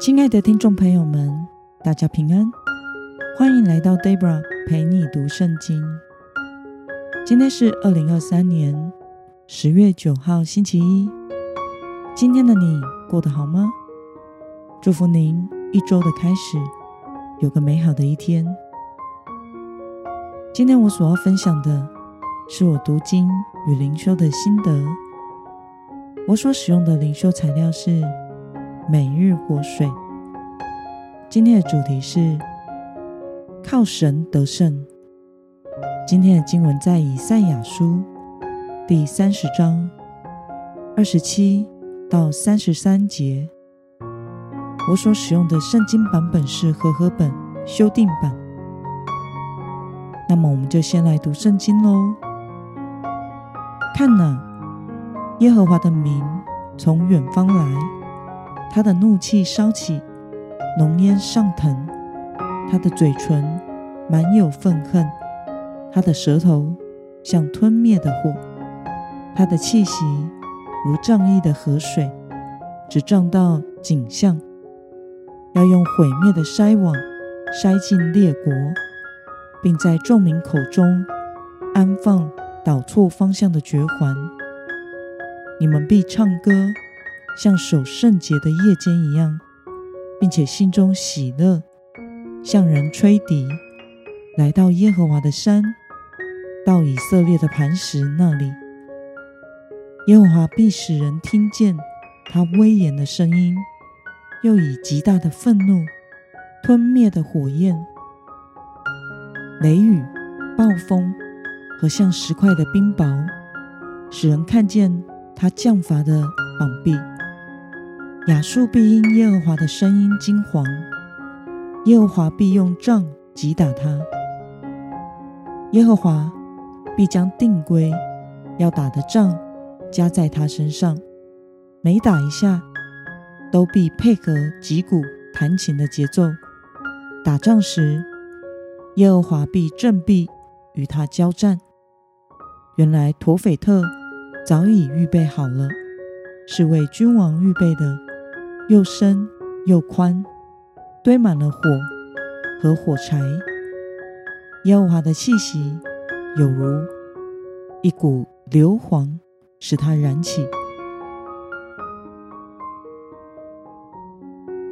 亲爱的听众朋友们，大家平安，欢迎来到 Debra 陪你读圣经。今天是二零二三年十月九号，星期一。今天的你过得好吗？祝福您一周的开始有个美好的一天。今天我所要分享的是我读经与灵修的心得。我所使用的灵修材料是。每日活水，今天的主题是靠神得胜。今天的经文在以赛亚书第三十章二十七到三十三节。我所使用的圣经版本是和合本修订版。那么，我们就先来读圣经喽。看呐，耶和华的名从远方来。他的怒气烧起，浓烟上腾；他的嘴唇满有愤恨，他的舌头像吞灭的火，他的气息如涨溢的河水，直涨到颈项，要用毁灭的筛网筛尽列国，并在众民口中安放倒错方向的绝环。你们必唱歌。像守圣节的夜间一样，并且心中喜乐，向人吹笛，来到耶和华的山，到以色列的磐石那里。耶和华必使人听见他威严的声音，又以极大的愤怒吞灭的火焰、雷雨、暴风和像石块的冰雹，使人看见他降罚的膀臂。亚述必因耶和华的声音惊惶，耶和华必用杖击打他，耶和华必将定规要打的仗加在他身上，每打一下都必配合击鼓弹琴的节奏。打仗时，耶和华必振臂与他交战。原来陀斐特早已预备好了，是为君王预备的。又深又宽，堆满了火和火柴。耶和华的气息有如一股硫磺，使它燃起。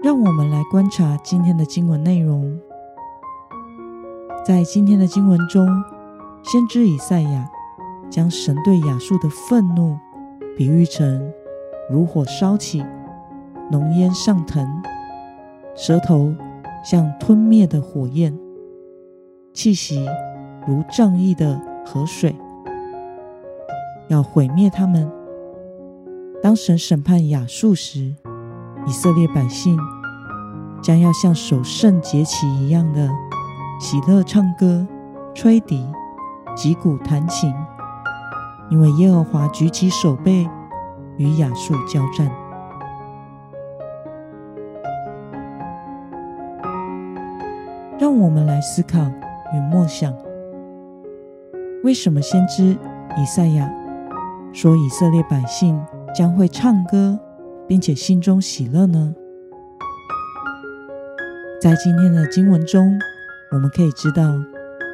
让我们来观察今天的经文内容。在今天的经文中，先知以赛亚将神对亚述的愤怒比喻成如火烧起。浓烟上腾，舌头像吞灭的火焰，气息如仗义的河水，要毁灭他们。当神审判亚述时，以色列百姓将要像守圣节期一样的喜乐唱歌、吹笛、击鼓弹琴，因为耶和华举起手臂与亚述交战。让我们来思考与默想：为什么先知以赛亚说以色列百姓将会唱歌，并且心中喜乐呢？在今天的经文中，我们可以知道，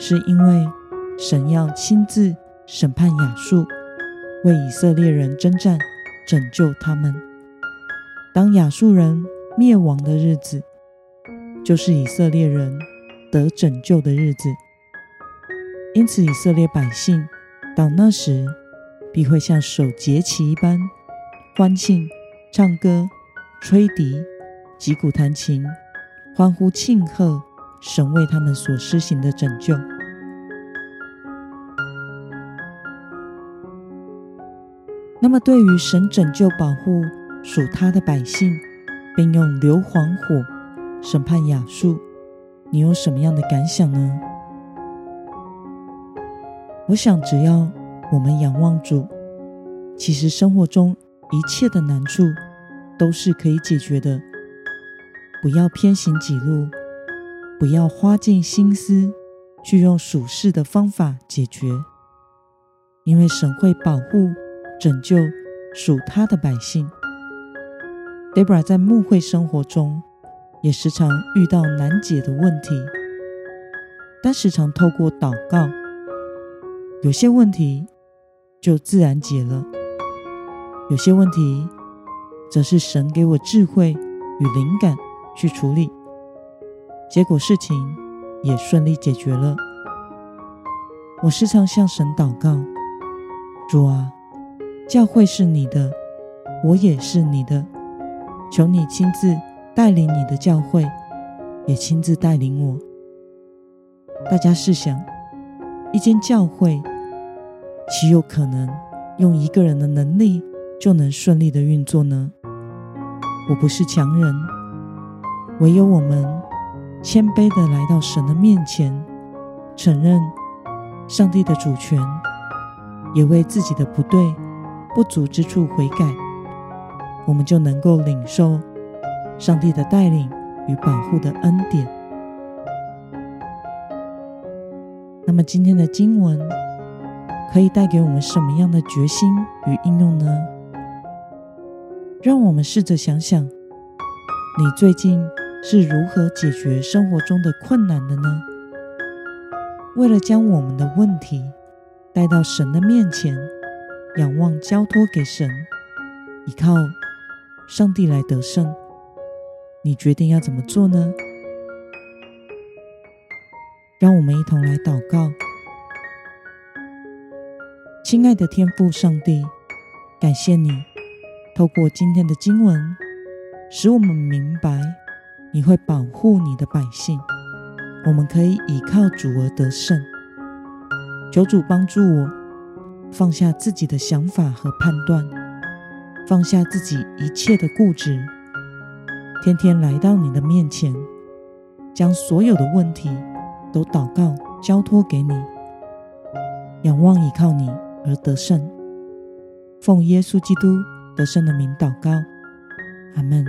是因为神要亲自审判亚述，为以色列人征战，拯救他们。当亚述人灭亡的日子，就是以色列人。得拯救的日子，因此以色列百姓到那时必会像守节期一般欢庆、唱歌、吹笛、击鼓弹琴，欢呼庆贺神为他们所施行的拯救。那么，对于神拯救保护属他的百姓，并用硫磺火审判亚述。你有什么样的感想呢？我想，只要我们仰望主，其实生活中一切的难处都是可以解决的。不要偏行己路，不要花尽心思去用属世的方法解决，因为神会保护、拯救属他的百姓。Debra 在牧会生活中也时常遇到难解的问题，但时常透过祷告，有些问题就自然解了，有些问题则是神给我智慧与灵感去处理，结果事情也顺利解决了。我时常向神祷告：主啊，教会是你的，我也是你的，求你亲自带领你的教会，也亲自带领我。大家试想，一间教会，岂有可能用一个人的能力就能顺利的运作呢？我不是强人，唯有我们谦卑的来到神的面前，承认。上帝的主权，也为自己的不对、不足之处悔改，我们就能够领受上帝的带领与保护的恩典。那么，今天的经文可以带给我们什么样的决心与应用呢？让我们试着想想，你最近是如何解决生活中的困难的呢？为了将我们的问题带到神的面前，仰望交托给神，依靠上帝来得胜，你决定要怎么做呢？让我们一同来祷告。亲爱的天父上帝，感谢你透过今天的经文，使我们明白你会保护你的百姓。我们可以依靠主而得胜。求主帮助我放下自己的想法和判断，放下自己一切的固执，天天来到你的面前，将所有的问题都祷告交托给你，仰望依靠你而得胜。奉耶稣基督得胜的名祷告，阿门。